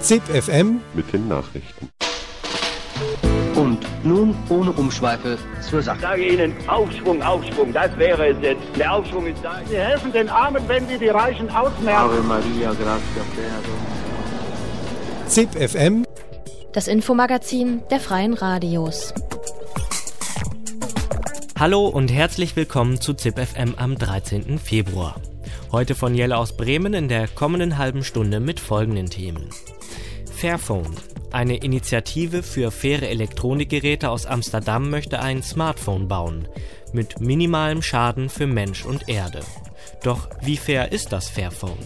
ZIP FM mit den Nachrichten. Und nun ohne Umschweife zur Ich Sache. sage Ihnen, Aufschwung, Aufschwung, das wäre es jetzt. Der Aufschwung ist da. Sie helfen den Armen, wenn sie die Reichen ausmerzen. ZIP FM Das Infomagazin der Freien Radios. Hallo und herzlich willkommen zu ZIP FM am 13. Februar. Heute von Jelle aus Bremen in der kommenden halben Stunde mit folgenden Themen. Fairphone. Eine Initiative für faire Elektronikgeräte aus Amsterdam möchte ein Smartphone bauen. Mit minimalem Schaden für Mensch und Erde. Doch wie fair ist das Fairphone?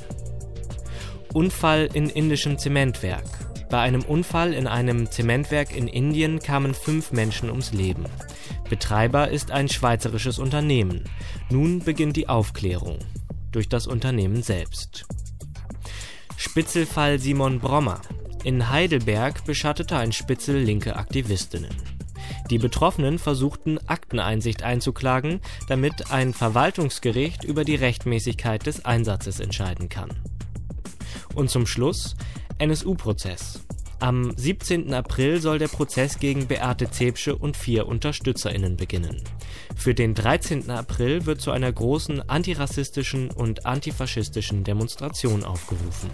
Unfall in indischem Zementwerk. Bei einem Unfall in einem Zementwerk in Indien kamen fünf Menschen ums Leben. Betreiber ist ein schweizerisches Unternehmen. Nun beginnt die Aufklärung durch das Unternehmen selbst. Spitzelfall Simon Brommer. In Heidelberg beschattete ein Spitzel linke Aktivistinnen. Die Betroffenen versuchten Akteneinsicht einzuklagen, damit ein Verwaltungsgericht über die Rechtmäßigkeit des Einsatzes entscheiden kann. Und zum Schluss NSU-Prozess. Am 17. April soll der Prozess gegen Beate Zepsche und vier UnterstützerInnen beginnen. Für den 13. April wird zu einer großen antirassistischen und antifaschistischen Demonstration aufgerufen.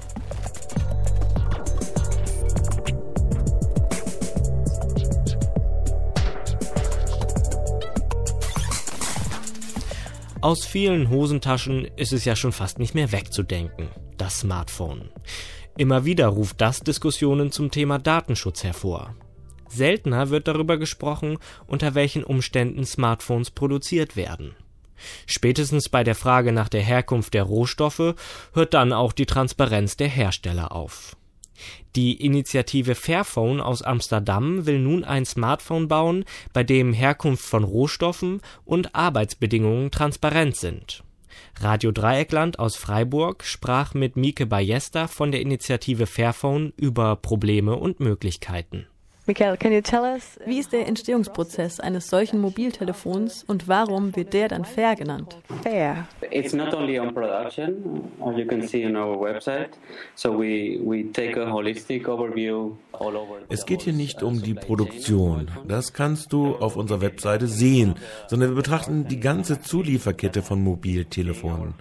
Aus vielen Hosentaschen ist es ja schon fast nicht mehr wegzudenken, das Smartphone. Immer wieder ruft das Diskussionen zum Thema Datenschutz hervor. Seltener wird darüber gesprochen, unter welchen Umständen Smartphones produziert werden. Spätestens bei der Frage nach der Herkunft der Rohstoffe hört dann auch die Transparenz der Hersteller auf. Die Initiative Fairphone aus Amsterdam will nun ein Smartphone bauen, bei dem Herkunft von Rohstoffen und Arbeitsbedingungen transparent sind. Radio Dreieckland aus Freiburg sprach mit Mieke Ballester von der Initiative Fairphone über Probleme und Möglichkeiten. Michael, can you tell us, wie ist der Entstehungsprozess eines solchen Mobiltelefons und warum wird der dann fair genannt? Fair. It's not only on production, as you can see on our website. So we, we take a holistic overview all over. Es geht hier nicht um die Produktion, das kannst du auf unserer Webseite sehen, sondern wir betrachten die ganze Zulieferkette von Mobiltelefonen.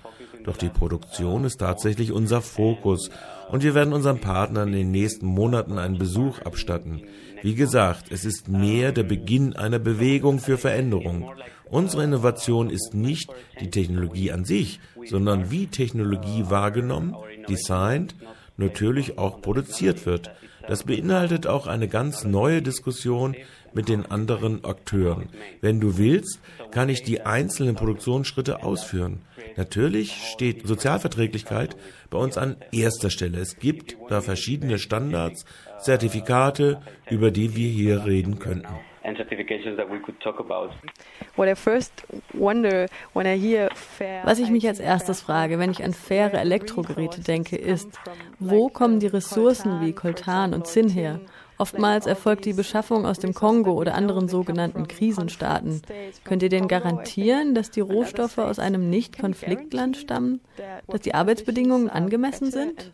Doch die Produktion ist tatsächlich unser Fokus und wir werden unseren Partnern in den nächsten Monaten einen Besuch abstatten. Wie gesagt, es ist mehr der Beginn einer Bewegung für Veränderung. Unsere Innovation ist nicht die Technologie an sich, sondern wie Technologie wahrgenommen, designt, natürlich auch produziert wird. Das beinhaltet auch eine ganz neue Diskussion mit den anderen Akteuren. Wenn du willst, kann ich die einzelnen Produktionsschritte ausführen. Natürlich steht Sozialverträglichkeit bei uns an erster Stelle. Es gibt da verschiedene Standards, Zertifikate, über die wir hier reden könnten. And certifications that we could talk about. What I first wonder when I hear fair Was ich mich als erstes frage, wenn ich an faire Elektrogeräte denke, ist, wo kommen die Ressourcen wie Coltan und Zinn her? Oftmals erfolgt die Beschaffung aus dem Kongo oder anderen sogenannten Krisenstaaten. Könnt ihr denn garantieren, dass die Rohstoffe aus einem Nicht-Konfliktland stammen? Dass die Arbeitsbedingungen angemessen sind?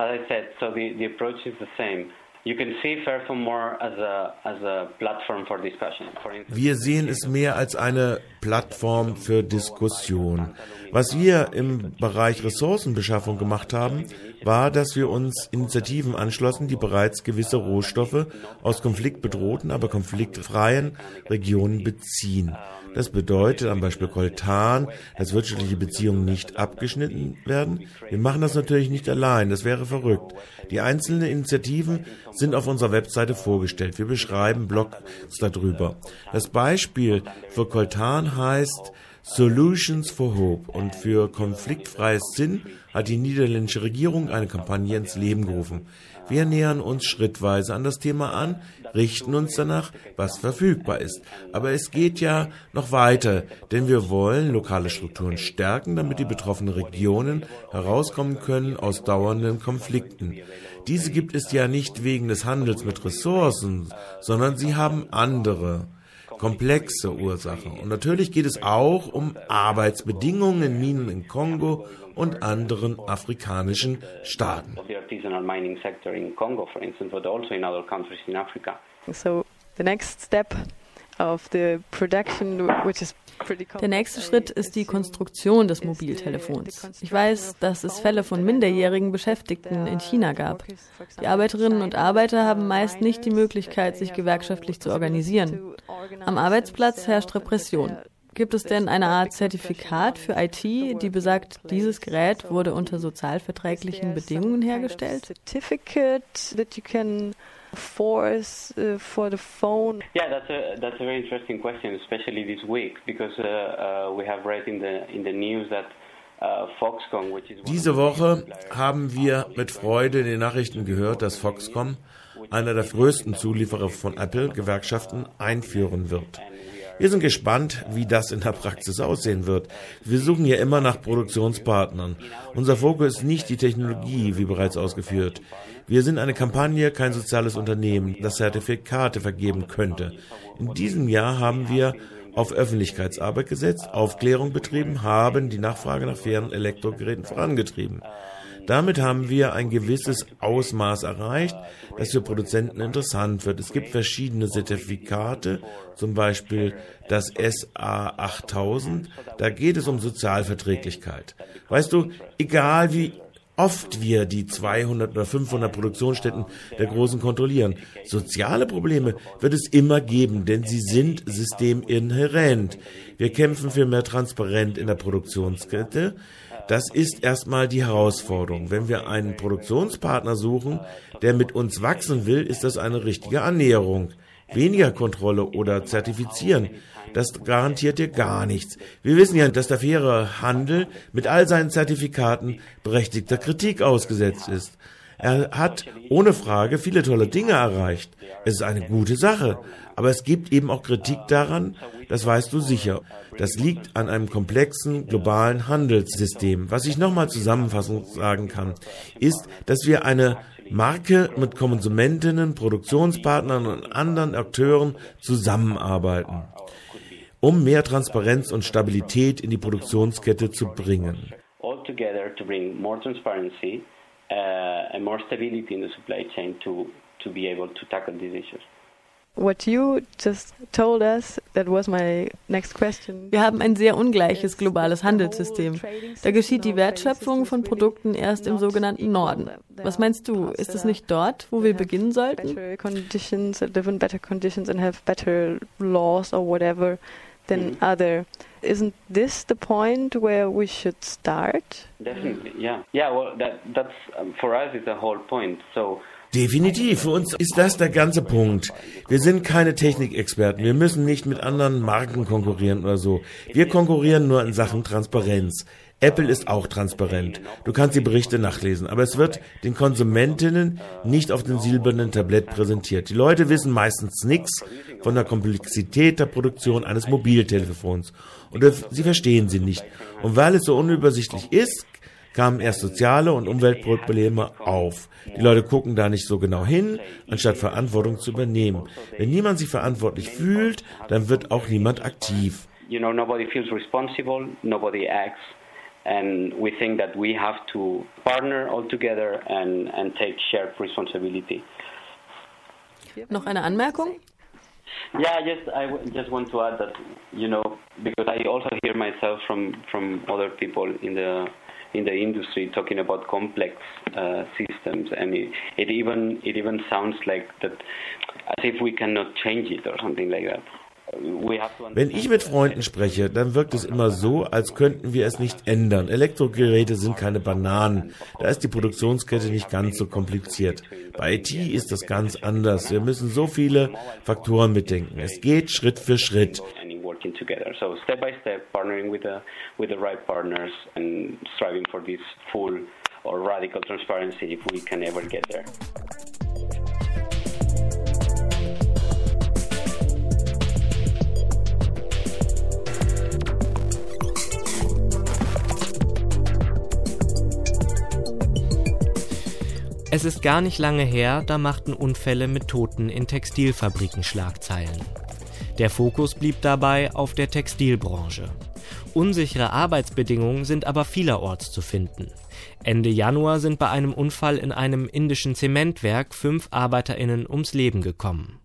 As I said, so the, the approach is the same. You can see Fairphone more as a, as a platform for discussion. For instance, Wir sehen es mehr als eine Plattform für Diskussion. Was wir im Bereich Ressourcenbeschaffung gemacht haben, war, dass wir uns Initiativen anschlossen, die bereits gewisse Rohstoffe aus konfliktbedrohten, aber konfliktfreien Regionen beziehen. Das bedeutet am Beispiel Coltan, dass wirtschaftliche Beziehungen nicht abgeschnitten werden. Wir machen das natürlich nicht allein, das wäre verrückt. Die einzelnen Initiativen sind auf unserer Webseite vorgestellt. Wir beschreiben Blogs darüber. Das Beispiel für Coltan heißt Solutions for Hope und für konfliktfreies Sinn hat die niederländische Regierung eine Kampagne ins Leben gerufen. Wir nähern uns schrittweise an das Thema an, richten uns danach, was verfügbar ist. Aber es geht ja noch weiter, denn wir wollen lokale Strukturen stärken, damit die betroffenen Regionen herauskommen können aus dauernden Konflikten. Diese gibt es ja nicht wegen des Handels mit Ressourcen, sondern sie haben andere. komplexe Ursache. Und natürlich geht es auch um Arbeitsbedingungen in Minen in Kongo und anderen afrikanischen Staaten. So the next step of the production, which is der nächste Schritt ist die Konstruktion des Mobiltelefons. Ich weiß, dass es Fälle von minderjährigen Beschäftigten in China gab. Die Arbeiterinnen und Arbeiter haben meist nicht die Möglichkeit, sich gewerkschaftlich zu organisieren. Am Arbeitsplatz herrscht Repression. Gibt es denn eine Art Zertifikat für IT, die besagt, dieses Gerät wurde unter sozialverträglichen Bedingungen hergestellt? force uh, for the phone? Yeah, that's a that's a very interesting question, especially this week, because uh, uh, we have read in the in the news that uh, Diese Woche haben wir mit Freude in den Nachrichten gehört, dass Foxconn, einer der größten Zulieferer von Apple, Gewerkschaften einführen wird. Wir sind gespannt, wie das in der Praxis aussehen wird. Wir suchen ja immer nach Produktionspartnern. Unser Fokus ist nicht die Technologie, wie bereits ausgeführt. Wir sind eine Kampagne, kein soziales Unternehmen, das Zertifikate vergeben könnte. In diesem Jahr haben wir auf Öffentlichkeitsarbeit gesetzt, Aufklärung betrieben, haben die Nachfrage nach fairen Elektrogeräten vorangetrieben. Damit haben wir ein gewisses Ausmaß erreicht, das für Produzenten interessant wird. Es gibt verschiedene Zertifikate, zum Beispiel das SA 8000. Da geht es um Sozialverträglichkeit. Weißt du, egal wie oft wir die 200 oder 500 Produktionsstätten der Großen kontrollieren. Soziale Probleme wird es immer geben, denn sie sind systeminhärent. Wir kämpfen für mehr Transparenz in der Produktionskette. Das ist erstmal die Herausforderung. Wenn wir einen Produktionspartner suchen, der mit uns wachsen will, ist das eine richtige Annäherung. Weniger Kontrolle oder Zertifizieren das garantiert dir gar nichts. Wir wissen ja, dass der faire Handel mit all seinen Zertifikaten berechtigter Kritik ausgesetzt ist. Er hat ohne Frage viele tolle Dinge erreicht. Es ist eine gute Sache. Aber es gibt eben auch Kritik daran, das weißt du sicher. Das liegt an einem komplexen globalen Handelssystem. Was ich nochmal zusammenfassend sagen kann, ist, dass wir eine Marke mit Konsumentinnen, Produktionspartnern und anderen Akteuren zusammenarbeiten um mehr Transparenz und Stabilität in die Produktionskette zu bringen. Uh, and more stability in the supply chain to, to be able to tackle these issues. What you just told us, that was my next question. Wir haben ein sehr ungleiches globales Handelssystem. Da geschieht die Wertschöpfung von Produkten erst im sogenannten Norden. Was meinst du, ist es nicht dort, wo wir beginnen sollten? Conditions, live in better conditions and have better laws or whatever than mm. other. Isn't this the point where we should start? Definitely, yeah. Yeah, well, that, that's, um, for us, is the whole point. So, Definitiv, für uns ist das der ganze Punkt. Wir sind keine Technikexperten, wir müssen nicht mit anderen Marken konkurrieren oder so. Wir konkurrieren nur in Sachen Transparenz. Apple ist auch transparent. Du kannst die Berichte nachlesen, aber es wird den Konsumentinnen nicht auf dem silbernen Tablett präsentiert. Die Leute wissen meistens nichts von der Komplexität der Produktion eines Mobiltelefons oder sie verstehen sie nicht. Und weil es so unübersichtlich ist, kamen erst soziale und Umweltprobleme auf. Die Leute gucken da nicht so genau hin, anstatt Verantwortung zu übernehmen. Wenn niemand sich verantwortlich fühlt, dann wird auch niemand aktiv. You know, nobody feels responsible, nobody acts and we think that we have to partner all together and, and take shared responsibility. Noch eine Anmerkung? Yeah, just I just want to add that you know because I also hear myself from from other people in the in the industry talking about complex uh, systems, and it, it even it even sounds like that as if we cannot change it or something like that. Wenn ich mit Freunden spreche, dann wirkt es immer so, als könnten wir es nicht ändern. Elektrogeräte sind keine Bananen. Da ist die Produktionskette nicht ganz so kompliziert. Bei IT ist das ganz anders. Wir müssen so viele Faktoren mitdenken. Es geht Schritt für Schritt. or radical transparency if we can ever get there. Es ist gar nicht lange her, da machten Unfälle mit Toten in Textilfabriken Schlagzeilen. Der Fokus blieb dabei auf der Textilbranche. Unsichere Arbeitsbedingungen sind aber vielerorts zu finden. Ende Januar sind bei einem Unfall in einem indischen Zementwerk fünf ArbeiterInnen ums Leben gekommen.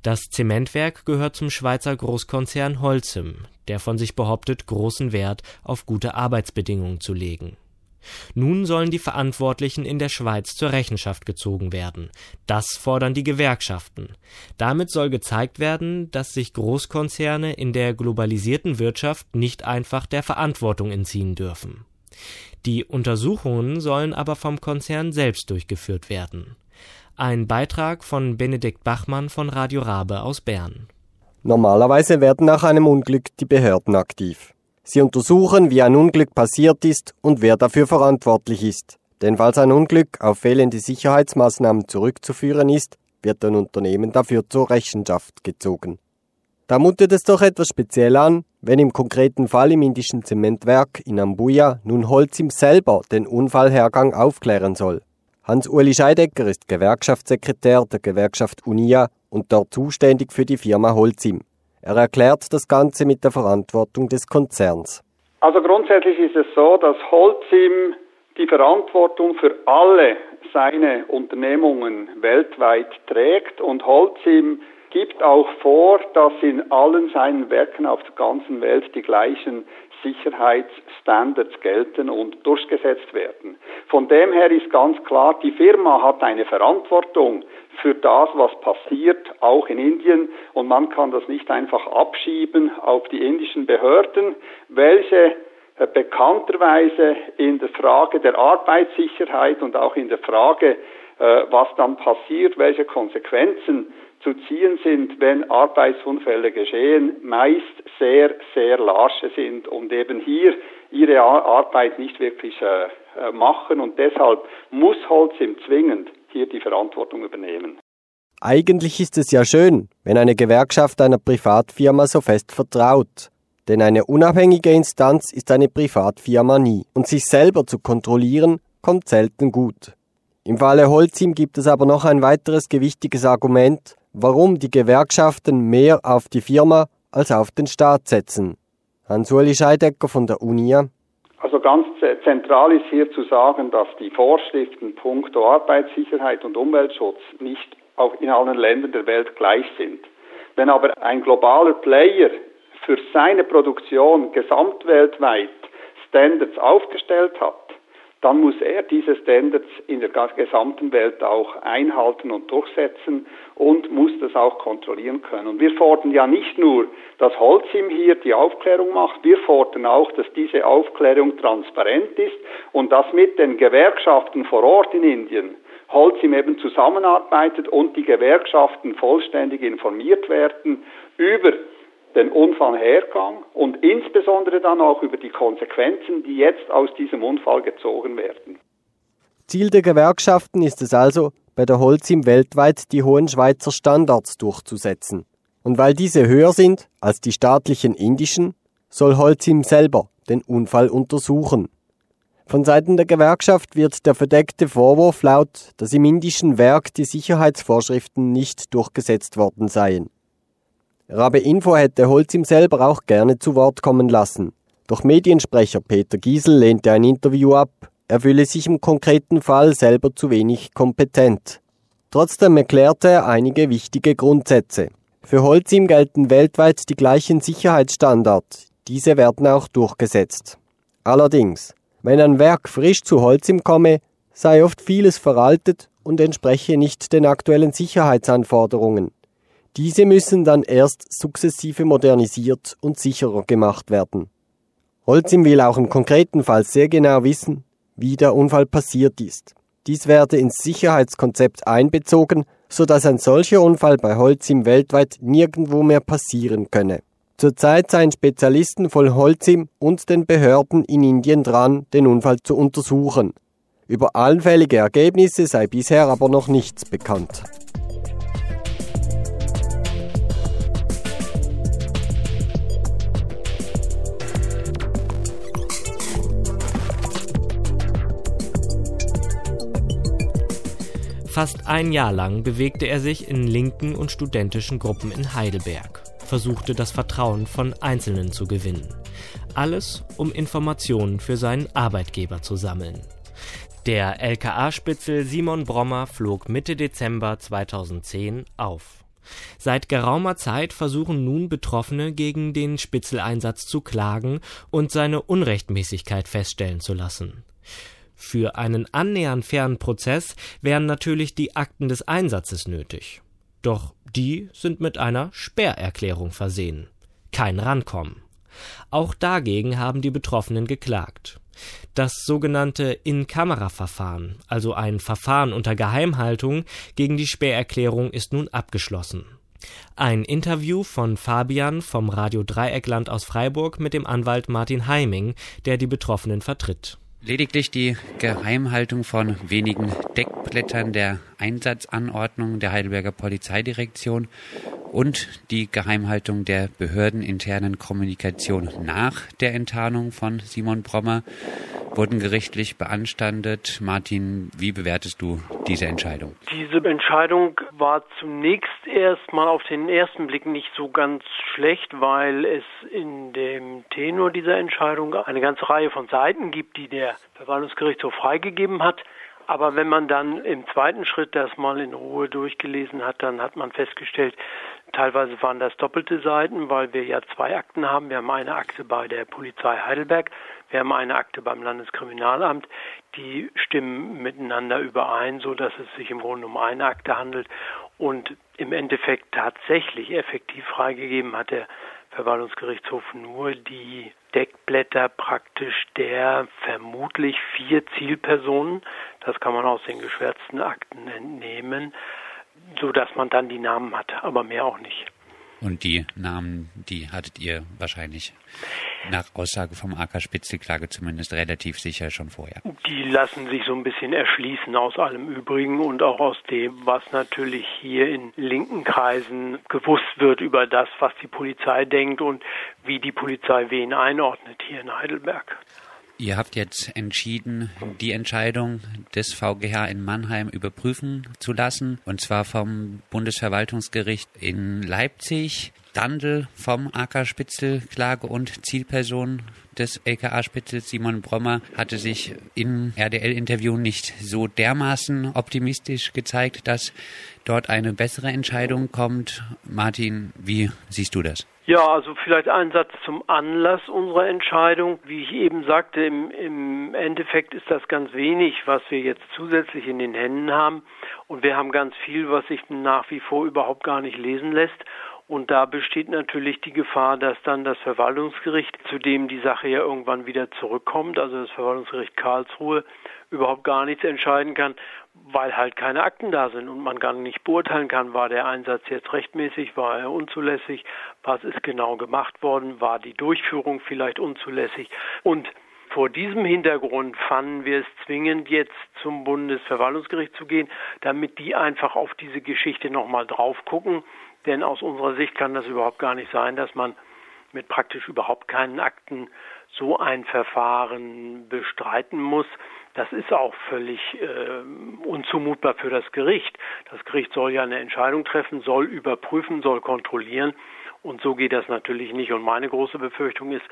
Das Zementwerk gehört zum Schweizer Großkonzern Holcim, der von sich behauptet, großen Wert auf gute Arbeitsbedingungen zu legen. Nun sollen die Verantwortlichen in der Schweiz zur Rechenschaft gezogen werden. Das fordern die Gewerkschaften. Damit soll gezeigt werden, dass sich Großkonzerne in der globalisierten Wirtschaft nicht einfach der Verantwortung entziehen dürfen. Die Untersuchungen sollen aber vom Konzern selbst durchgeführt werden. Ein Beitrag von Benedikt Bachmann von Radio Rabe aus Bern. Normalerweise werden nach einem Unglück die Behörden aktiv. Sie untersuchen, wie ein Unglück passiert ist und wer dafür verantwortlich ist. Denn falls ein Unglück auf fehlende Sicherheitsmaßnahmen zurückzuführen ist, wird ein Unternehmen dafür zur Rechenschaft gezogen. Da mutet es doch etwas speziell an, wenn im konkreten Fall im indischen Zementwerk in Ambuja nun Holcim selber den Unfallhergang aufklären soll. Hans-Uli Scheidecker ist Gewerkschaftssekretär der Gewerkschaft UNIA und dort zuständig für die Firma Holcim. Er erklärt das Ganze mit der Verantwortung des Konzerns. Also grundsätzlich ist es so, dass Holcim die Verantwortung für alle seine Unternehmungen weltweit trägt und Holcim gibt auch vor, dass in allen seinen Werken auf der ganzen Welt die gleichen Sicherheitsstandards gelten und durchgesetzt werden. Von dem her ist ganz klar, die Firma hat eine Verantwortung für das, was passiert, auch in Indien. Und man kann das nicht einfach abschieben auf die indischen Behörden, welche äh, bekannterweise in der Frage der Arbeitssicherheit und auch in der Frage, äh, was dann passiert, welche Konsequenzen zu ziehen sind, wenn Arbeitsunfälle geschehen, meist sehr, sehr larsche sind und eben hier ihre Arbeit nicht wirklich äh, äh, machen und deshalb muss Holcim zwingend hier die Verantwortung übernehmen. Eigentlich ist es ja schön, wenn eine Gewerkschaft einer Privatfirma so fest vertraut. Denn eine unabhängige Instanz ist eine Privatfirma nie. Und sich selber zu kontrollieren, kommt selten gut. Im Falle Holcim gibt es aber noch ein weiteres gewichtiges Argument, warum die Gewerkschaften mehr auf die Firma als auf den Staat setzen. Hans-Uli Scheidecker von der UNIA. Also ganz zentral ist hier zu sagen, dass die Vorschriften punkto Arbeitssicherheit und Umweltschutz nicht auch in allen Ländern der Welt gleich sind. Wenn aber ein globaler Player für seine Produktion gesamtweltweit Standards aufgestellt hat, dann muss er diese Standards in der gesamten Welt auch einhalten und durchsetzen und muss das auch kontrollieren können. Und wir fordern ja nicht nur, dass Holcim hier die Aufklärung macht, wir fordern auch, dass diese Aufklärung transparent ist und dass mit den Gewerkschaften vor Ort in Indien Holcim eben zusammenarbeitet und die Gewerkschaften vollständig informiert werden über den Unfallhergang und insbesondere dann auch über die Konsequenzen, die jetzt aus diesem Unfall gezogen werden. Ziel der Gewerkschaften ist es also, bei der Holcim weltweit die hohen Schweizer Standards durchzusetzen. Und weil diese höher sind als die staatlichen indischen, soll Holcim selber den Unfall untersuchen. Von Seiten der Gewerkschaft wird der verdeckte Vorwurf laut, dass im indischen Werk die Sicherheitsvorschriften nicht durchgesetzt worden seien. Rabe Info hätte Holzim selber auch gerne zu Wort kommen lassen. Doch Mediensprecher Peter Giesel lehnte ein Interview ab. Er fühle sich im konkreten Fall selber zu wenig kompetent. Trotzdem erklärte er einige wichtige Grundsätze. Für Holzim gelten weltweit die gleichen Sicherheitsstandards. Diese werden auch durchgesetzt. Allerdings, wenn ein Werk frisch zu Holzim komme, sei oft vieles veraltet und entspreche nicht den aktuellen Sicherheitsanforderungen. Diese müssen dann erst sukzessive modernisiert und sicherer gemacht werden. Holcim will auch im konkreten Fall sehr genau wissen, wie der Unfall passiert ist. Dies werde ins Sicherheitskonzept einbezogen, so dass ein solcher Unfall bei Holcim weltweit nirgendwo mehr passieren könne. Zurzeit seien Spezialisten von Holcim und den Behörden in Indien dran, den Unfall zu untersuchen. Über allfällige Ergebnisse sei bisher aber noch nichts bekannt. Fast ein Jahr lang bewegte er sich in linken und studentischen Gruppen in Heidelberg. versuchte das Vertrauen von Einzelnen zu gewinnen. Alles, um Informationen für seinen Arbeitgeber zu sammeln. Der LKA-Spitzel Simon Brommer flog Mitte Dezember 2010 auf. Seit geraumer Zeit versuchen nun Betroffene gegen den Spitzeleinsatz zu klagen und seine Unrechtmäßigkeit feststellen zu lassen. Für einen annähernd fairen Prozess wären natürlich die Akten des Einsatzes nötig. Doch die sind mit einer Sperrerklärung versehen. Kein Rankommen. Auch dagegen haben die Betroffenen geklagt. Das sogenannte In-Kamera-Verfahren, also ein Verfahren unter Geheimhaltung gegen die Sperrerklärung, ist nun abgeschlossen. Ein Interview von Fabian vom Radio Dreieckland aus Freiburg mit dem Anwalt Martin Heiming, der die Betroffenen vertritt. Lediglich die Geheimhaltung von wenigen Deckblättern der Einsatzanordnung der Heidelberger Polizeidirektion und die Geheimhaltung der behördeninternen Kommunikation nach der Enttarnung von Simon Brommer wurden gerichtlich beanstandet. Martin, wie bewertest du diese Entscheidung? Diese Entscheidung war zunächst erstmal auf den ersten Blick nicht so ganz schlecht, weil es in dem Tenor dieser Entscheidung eine ganze Reihe von Seiten gibt, die der Verwaltungsgerichtshof freigegeben hat. Aber wenn man dann im zweiten Schritt das mal in Ruhe durchgelesen hat, dann hat man festgestellt, teilweise waren das doppelte Seiten, weil wir ja zwei Akten haben. Wir haben eine Akte bei der Polizei Heidelberg, wir haben eine Akte beim Landeskriminalamt. Die stimmen miteinander überein, so dass es sich im Grunde um eine Akte handelt und im Endeffekt tatsächlich effektiv freigegeben hat der Verwaltungsgerichtshof nur die Deckblätter praktisch der vermutlich vier Zielpersonen, das kann man aus den geschwärzten Akten entnehmen, so dass man dann die Namen hat, aber mehr auch nicht. Und die Namen, die hattet ihr wahrscheinlich nach Aussage vom AK Spitzelklage zumindest relativ sicher schon vorher. Die lassen sich so ein bisschen erschließen aus allem Übrigen und auch aus dem, was natürlich hier in linken Kreisen gewusst wird über das, was die Polizei denkt und wie die Polizei wen einordnet hier in Heidelberg. Ihr habt jetzt entschieden, die Entscheidung des VGH in Mannheim überprüfen zu lassen, und zwar vom Bundesverwaltungsgericht in Leipzig. Dandel vom AK Spitzel Klage und Zielperson des LKA Spitzels Simon Brommer hatte sich im RDL-Interview nicht so dermaßen optimistisch gezeigt, dass dort eine bessere Entscheidung kommt. Martin, wie siehst du das? Ja, also vielleicht ein Satz zum Anlass unserer Entscheidung. Wie ich eben sagte, im, im Endeffekt ist das ganz wenig, was wir jetzt zusätzlich in den Händen haben. Und wir haben ganz viel, was sich nach wie vor überhaupt gar nicht lesen lässt. Und da besteht natürlich die Gefahr, dass dann das Verwaltungsgericht, zu dem die Sache ja irgendwann wieder zurückkommt, also das Verwaltungsgericht Karlsruhe, überhaupt gar nichts entscheiden kann, weil halt keine Akten da sind und man gar nicht beurteilen kann, war der Einsatz jetzt rechtmäßig, war er unzulässig, was ist genau gemacht worden, war die Durchführung vielleicht unzulässig. Und vor diesem Hintergrund fanden wir es zwingend, jetzt zum Bundesverwaltungsgericht zu gehen, damit die einfach auf diese Geschichte nochmal drauf gucken denn aus unserer Sicht kann das überhaupt gar nicht sein, dass man mit praktisch überhaupt keinen Akten so ein Verfahren bestreiten muss. Das ist auch völlig äh, unzumutbar für das Gericht. Das Gericht soll ja eine Entscheidung treffen, soll überprüfen, soll kontrollieren. Und so geht das natürlich nicht. Und meine große Befürchtung ist,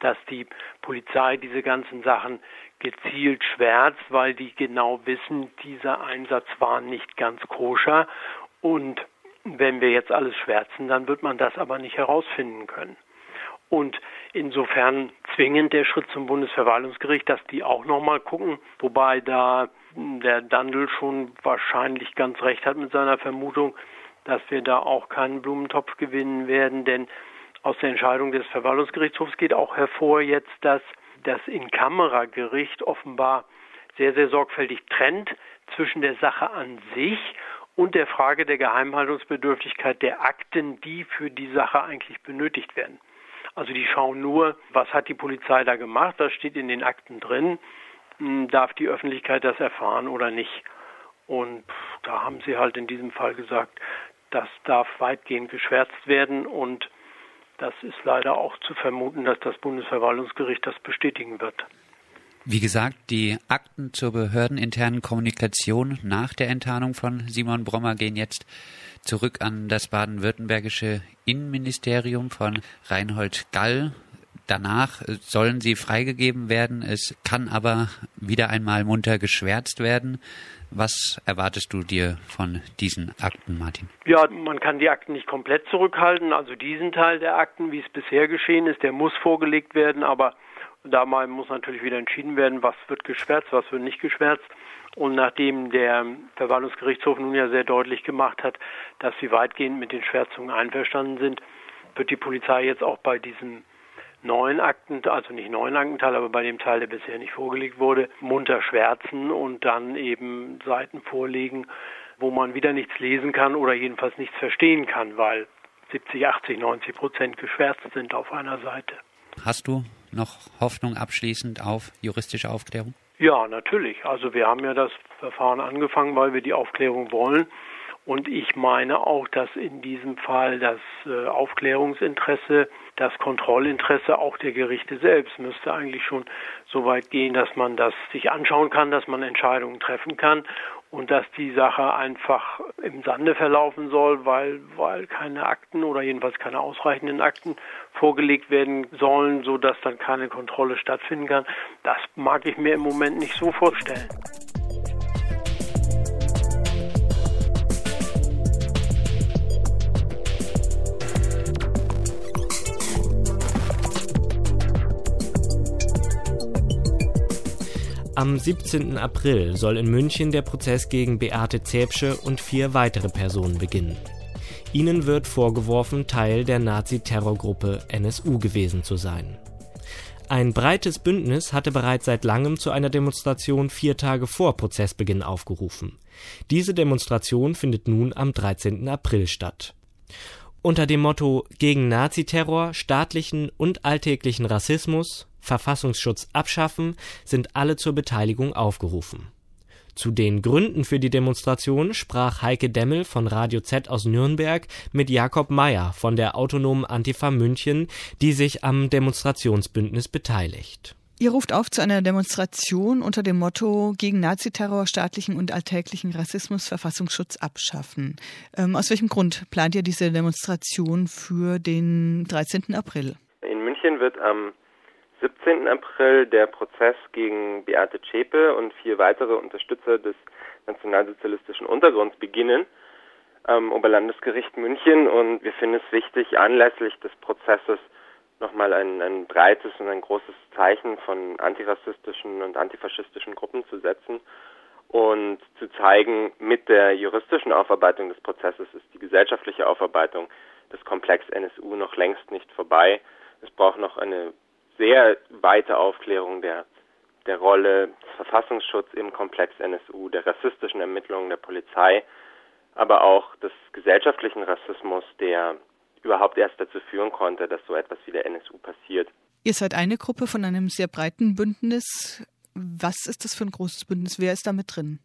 dass die Polizei diese ganzen Sachen gezielt schwärzt, weil die genau wissen, dieser Einsatz war nicht ganz koscher und wenn wir jetzt alles schwärzen, dann wird man das aber nicht herausfinden können. Und insofern zwingend der Schritt zum Bundesverwaltungsgericht, dass die auch nochmal gucken, wobei da der Dandel schon wahrscheinlich ganz recht hat mit seiner Vermutung, dass wir da auch keinen Blumentopf gewinnen werden, denn aus der Entscheidung des Verwaltungsgerichtshofs geht auch hervor jetzt, dass das In-Kamera-Gericht offenbar sehr, sehr sorgfältig trennt zwischen der Sache an sich und der Frage der Geheimhaltungsbedürftigkeit der Akten, die für die Sache eigentlich benötigt werden. Also die schauen nur, was hat die Polizei da gemacht, das steht in den Akten drin, hm, darf die Öffentlichkeit das erfahren oder nicht. Und da haben sie halt in diesem Fall gesagt, das darf weitgehend geschwärzt werden und das ist leider auch zu vermuten, dass das Bundesverwaltungsgericht das bestätigen wird. Wie gesagt, die Akten zur behördeninternen Kommunikation nach der Enttarnung von Simon Brommer gehen jetzt zurück an das baden-württembergische Innenministerium von Reinhold Gall. Danach sollen sie freigegeben werden. Es kann aber wieder einmal munter geschwärzt werden. Was erwartest du dir von diesen Akten, Martin? Ja, man kann die Akten nicht komplett zurückhalten. Also diesen Teil der Akten, wie es bisher geschehen ist, der muss vorgelegt werden. Aber da muss natürlich wieder entschieden werden, was wird geschwärzt, was wird nicht geschwärzt. Und nachdem der Verwaltungsgerichtshof nun ja sehr deutlich gemacht hat, dass sie weitgehend mit den Schwärzungen einverstanden sind, wird die Polizei jetzt auch bei diesem neuen Akten, also nicht neuen Aktenteil, aber bei dem Teil, der bisher nicht vorgelegt wurde, munter schwärzen und dann eben Seiten vorlegen, wo man wieder nichts lesen kann oder jedenfalls nichts verstehen kann, weil 70, 80, 90 Prozent geschwärzt sind auf einer Seite. Hast du noch Hoffnung abschließend auf juristische Aufklärung? Ja, natürlich. Also wir haben ja das Verfahren angefangen, weil wir die Aufklärung wollen. Und ich meine auch, dass in diesem Fall das äh, Aufklärungsinteresse, das Kontrollinteresse auch der Gerichte selbst müsste eigentlich schon so weit gehen, dass man das sich anschauen kann, dass man Entscheidungen treffen kann und dass die Sache einfach im Sande verlaufen soll, weil, weil keine Akten oder jedenfalls keine ausreichenden Akten vorgelegt werden sollen, so dass dann keine Kontrolle stattfinden kann. Das mag ich mir im Moment nicht so vorstellen. Am 17. April soll in München der Prozess gegen Beate Zäpsche und vier weitere Personen beginnen. Ihnen wird vorgeworfen, Teil der Nazi-Terrorgruppe NSU gewesen zu sein. Ein breites Bündnis hatte bereits seit langem zu einer Demonstration vier Tage vor Prozessbeginn aufgerufen. Diese Demonstration findet nun am 13. April statt. Unter dem Motto gegen Naziterror, staatlichen und alltäglichen Rassismus Verfassungsschutz abschaffen, sind alle zur Beteiligung aufgerufen. Zu den Gründen für die Demonstration sprach Heike Demmel von Radio Z aus Nürnberg mit Jakob Meyer von der Autonomen Antifa München, die sich am Demonstrationsbündnis beteiligt. Ihr ruft auf zu einer Demonstration unter dem Motto gegen Naziterror, staatlichen und alltäglichen Rassismus, Verfassungsschutz abschaffen. Ähm, aus welchem Grund plant ihr diese Demonstration für den 13. April? In München wird am 17. April der Prozess gegen Beate Zschäpe und vier weitere Unterstützer des nationalsozialistischen Untergrunds beginnen am Oberlandesgericht München und wir finden es wichtig, anlässlich des Prozesses nochmal ein, ein breites und ein großes Zeichen von antirassistischen und antifaschistischen Gruppen zu setzen und zu zeigen, mit der juristischen Aufarbeitung des Prozesses ist die gesellschaftliche Aufarbeitung des Komplex NSU noch längst nicht vorbei. Es braucht noch eine sehr weite Aufklärung der, der Rolle des Verfassungsschutzes im Komplex NSU, der rassistischen Ermittlungen der Polizei, aber auch des gesellschaftlichen Rassismus, der überhaupt erst dazu führen konnte, dass so etwas wie der NSU passiert. Ihr seid eine Gruppe von einem sehr breiten Bündnis. Was ist das für ein großes Bündnis? Wer ist da mit drin?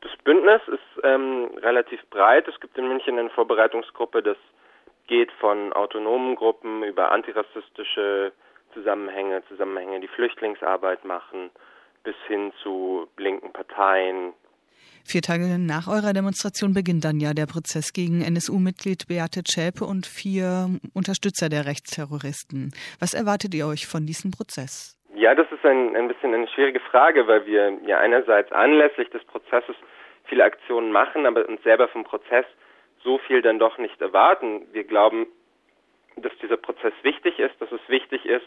Das Bündnis ist ähm, relativ breit. Es gibt in München eine Vorbereitungsgruppe, das geht von autonomen Gruppen über antirassistische Zusammenhänge, Zusammenhänge, die Flüchtlingsarbeit machen, bis hin zu linken Parteien. Vier Tage nach eurer Demonstration beginnt dann ja der Prozess gegen NSU-Mitglied Beate Zschäpe und vier Unterstützer der Rechtsterroristen. Was erwartet ihr euch von diesem Prozess? Ja, das ist ein, ein bisschen eine schwierige Frage, weil wir ja einerseits anlässlich des Prozesses viele Aktionen machen, aber uns selber vom Prozess so viel dann doch nicht erwarten. Wir glauben, dass dieser Prozess wichtig ist, dass es wichtig ist,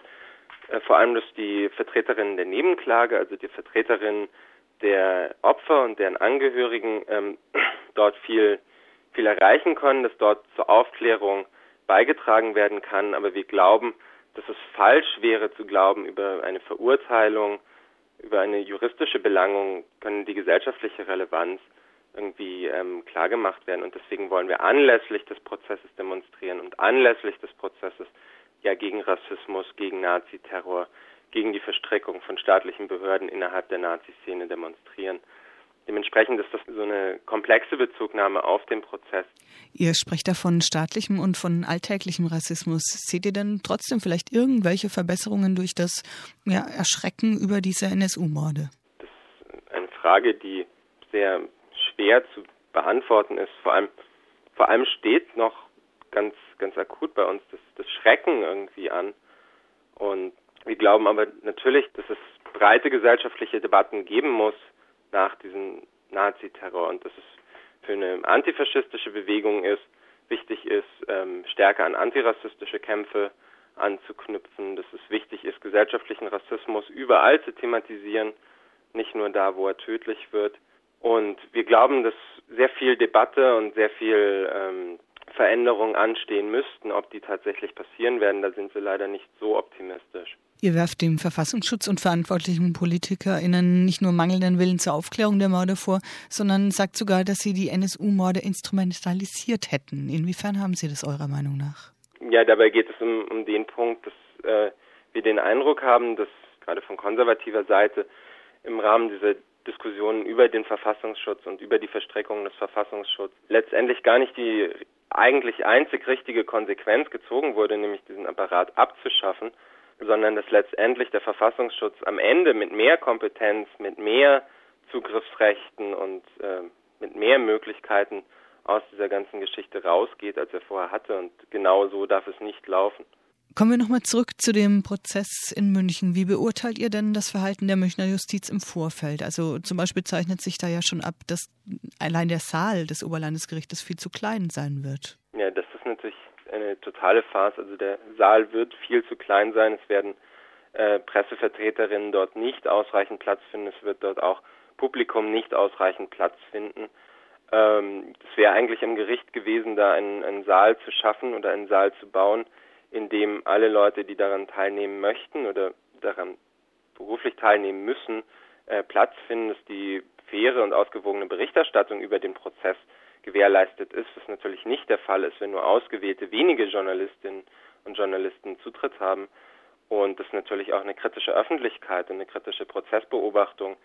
vor allem, dass die Vertreterinnen der Nebenklage, also die Vertreterinnen der Opfer und deren Angehörigen ähm, dort viel, viel erreichen können, dass dort zur Aufklärung beigetragen werden kann. Aber wir glauben, dass es falsch wäre zu glauben, über eine Verurteilung, über eine juristische Belangung können die gesellschaftliche Relevanz irgendwie ähm, klargemacht werden. Und deswegen wollen wir anlässlich des Prozesses demonstrieren und anlässlich des Prozesses ja gegen Rassismus, gegen Naziterror, gegen die Verstrickung von staatlichen Behörden innerhalb der Nazi-Szene demonstrieren. Dementsprechend ist das so eine komplexe Bezugnahme auf den Prozess. Ihr sprecht da von staatlichem und von alltäglichem Rassismus. Seht ihr denn trotzdem vielleicht irgendwelche Verbesserungen durch das ja, Erschrecken über diese NSU-Morde? Das ist eine Frage, die sehr schwer zu beantworten ist. Vor allem, vor allem steht noch ganz, ganz akut bei uns das, das Schrecken irgendwie an. Und wir glauben aber natürlich, dass es breite gesellschaftliche Debatten geben muss nach diesem Naziterror und dass es für eine antifaschistische Bewegung ist, wichtig ist, ähm, stärker an antirassistische Kämpfe anzuknüpfen, dass es wichtig ist, gesellschaftlichen Rassismus überall zu thematisieren, nicht nur da, wo er tödlich wird. Und wir glauben, dass sehr viel Debatte und sehr viel ähm, Veränderungen anstehen müssten. Ob die tatsächlich passieren werden, da sind wir leider nicht so optimistisch. Ihr werft dem Verfassungsschutz und verantwortlichen PolitikerInnen nicht nur mangelnden Willen zur Aufklärung der Morde vor, sondern sagt sogar, dass sie die NSU-Morde instrumentalisiert hätten. Inwiefern haben Sie das eurer Meinung nach? Ja, dabei geht es um, um den Punkt, dass äh, wir den Eindruck haben, dass gerade von konservativer Seite im Rahmen dieser Diskussionen über den Verfassungsschutz und über die Verstreckung des Verfassungsschutzes letztendlich gar nicht die eigentlich einzig richtige Konsequenz gezogen wurde, nämlich diesen Apparat abzuschaffen, sondern dass letztendlich der Verfassungsschutz am Ende mit mehr Kompetenz, mit mehr Zugriffsrechten und äh, mit mehr Möglichkeiten aus dieser ganzen Geschichte rausgeht, als er vorher hatte. Und genau so darf es nicht laufen. Kommen wir nochmal zurück zu dem Prozess in München. Wie beurteilt ihr denn das Verhalten der Münchner Justiz im Vorfeld? Also zum Beispiel zeichnet sich da ja schon ab, dass allein der Saal des Oberlandesgerichtes viel zu klein sein wird. Ja, das ist natürlich eine totale Farce. Also der Saal wird viel zu klein sein. Es werden äh, Pressevertreterinnen dort nicht ausreichend Platz finden. Es wird dort auch Publikum nicht ausreichend Platz finden. Ähm, es wäre eigentlich im Gericht gewesen, da einen, einen Saal zu schaffen oder einen Saal zu bauen, in dem alle Leute, die daran teilnehmen möchten oder daran beruflich teilnehmen müssen, äh, Platz finden, dass die faire und ausgewogene Berichterstattung über den Prozess gewährleistet ist, was natürlich nicht der Fall ist, wenn nur ausgewählte wenige Journalistinnen und Journalisten Zutritt haben und dass natürlich auch eine kritische Öffentlichkeit und eine kritische Prozessbeobachtung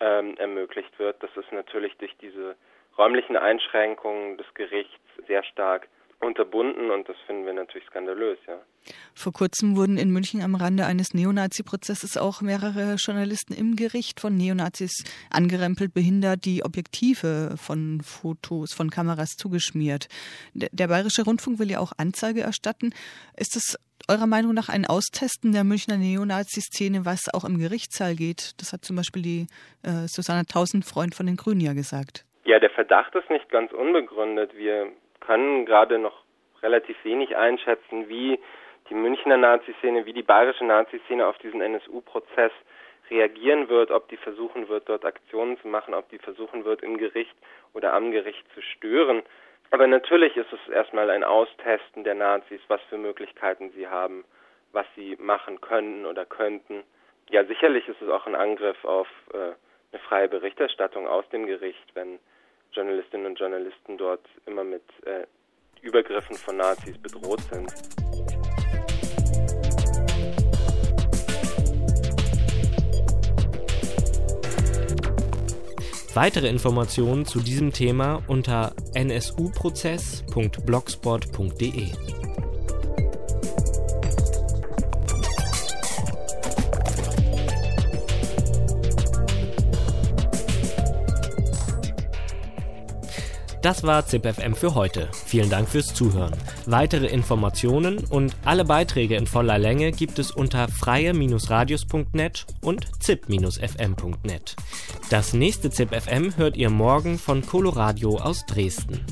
ähm, ermöglicht wird. Das ist natürlich durch diese räumlichen Einschränkungen des Gerichts sehr stark unterbunden und das finden wir natürlich skandalös, ja. Vor kurzem wurden in München am Rande eines Neonazi-Prozesses auch mehrere Journalisten im Gericht von Neonazis angerempelt, behindert, die Objektive von Fotos, von Kameras zugeschmiert. Der Bayerische Rundfunk will ja auch Anzeige erstatten. Ist es eurer Meinung nach ein Austesten der Münchner Neonazi-Szene, was auch im Gerichtssaal geht? Das hat zum Beispiel die äh, Susanne Tausendfreund von den Grünen ja gesagt. Ja, der Verdacht ist nicht ganz unbegründet. Wir können gerade noch relativ wenig einschätzen, wie die Münchner Nazi-Szene, wie die bayerische Nazi-Szene auf diesen NSU-Prozess reagieren wird, ob die versuchen wird, dort Aktionen zu machen, ob die versuchen wird, im Gericht oder am Gericht zu stören. Aber natürlich ist es erstmal ein Austesten der Nazis, was für Möglichkeiten sie haben, was sie machen können oder könnten. Ja, sicherlich ist es auch ein Angriff auf äh, eine freie Berichterstattung aus dem Gericht, wenn Journalistinnen und Journalisten dort Übergriffen von Nazis bedroht sind. Weitere Informationen zu diesem Thema unter nsuprozess.blogspot.de. Das war ZipFM für heute. Vielen Dank fürs Zuhören. Weitere Informationen und alle Beiträge in voller Länge gibt es unter freie-radios.net und zip-fm.net. Das nächste ZipFM hört ihr morgen von Coloradio aus Dresden.